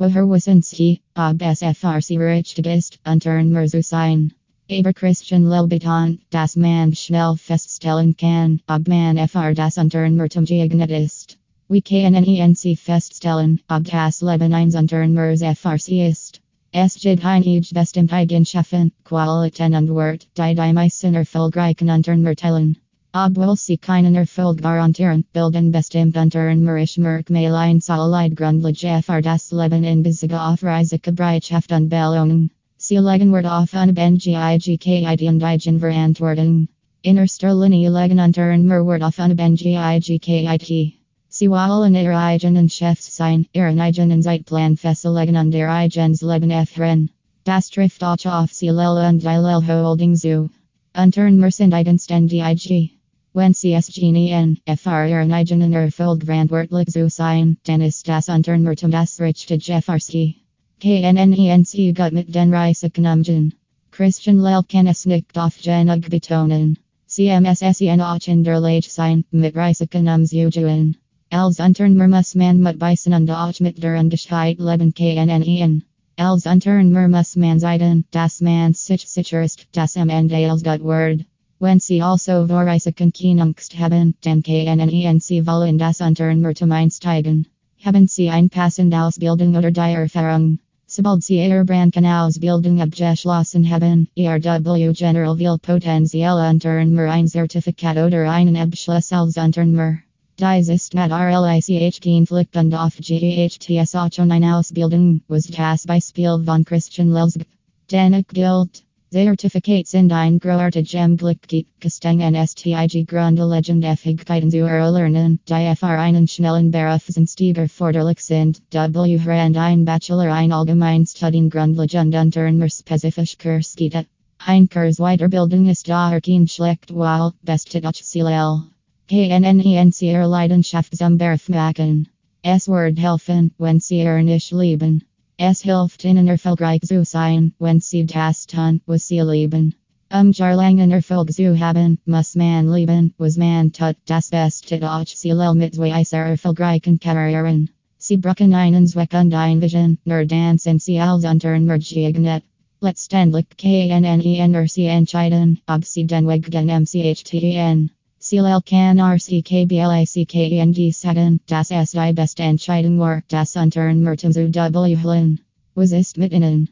Woherwasinski, ob SFRC Richtigist, Untern Merzusein. Aber Christian Lelbeton, das man schnell feststellen kann, ob man FR das Untern Mertumgeignet We KNNENC feststellen, ob das Leben eins Untern Mers FRC ist. Es gibt einige bestimmte Eigenschaften, Qualitäten und Wert, die die meisten erfolgreichen Unternehmerteilen. Obwohl sie keinen Erfolg garantieren, bilden bestimmt Unternehmerisch Merkmale solid Grundlage für das Leben in Bezug auf Risiko Bereitschaft und Belohnung. Sie legen Wert auf eine BNGIGKID und Eigen Verantwortung. In erster Linie legen Unternehmer Wert auf eine BNGIGKID. Sie wollen ihre eigenen Chefs sein, ihren eigenen Zeitplan festlegen und ihr eigenes Leben führen. Das trifft auch auf sie Lel und die Lel Holding zu. Unternehmer sind es genien, fr eigenen Erfolg verantwortlich zu sein, dann ist das Unternehmertum das richtige FRC. KNNENC gut mit den Risiken Christian Lel kann es nicht oft genug betonen. CMSSEN auch sein, mit Risiken umzugehen. Els Unternehmer muss man mit und auch mit der Unterschied leben KNNEN. Els Unternehmer muss man seiden, das man sich sicher ist, das am Ende als gut Word. Wenn sie also Vorrisiken Kenungst haben, dann KNNENC wollen das Unternehmertum einsteigen. Haben sie ein passend Ausbildung oder die Erfahrung? Sobald sie ihr Brandken Ausbildung abgeschlossen haben, ERW General will potenzielle Unternehmer ein Zertifikat oder einen Abschluss als Unternehmer. Dies ist mit RLICH Konflikt und auf GEHTS 89 Ausbildung, was das Beispiel von Christian Lelzg. Danik gilt. Zertificates sind ein großartigem Glück Gestangen STIG Grundlegend Fähigkeiten zu erlernen, die einen schnellen Berufseinsteiger forderlich sind. W. Rand ein Bachelor ein Allgemeinstudien Grundlegend Unternehmerspezifisch Kurs gibt. Ein Kurs Weiterbildung ist daher schlecht, weil bestet HCL. KNNENC Leidenschaft zum Berufsmachen. Es Word helfen, wenn sie nicht leben. Es hilft ihnen erfolgreich zu sein, wenn sie das tun, was sie lieben. Um jarlangen Erfolg zu haben, muss man lieben, was man tut, das Beste durch sie mit weiser erfolgreichen Karrieren. Sie brauchen einen Zweck und ein Vision, nur dann sind sie als Unternehmer Letztendlich KNNEN sie entscheiden, ob sie den Weg gen MCHTN. Silel kan RCKBLACKEND Sagan, das ist die beste Entscheidung war, das Unternehmertum zu W. Was ist mit Ihnen?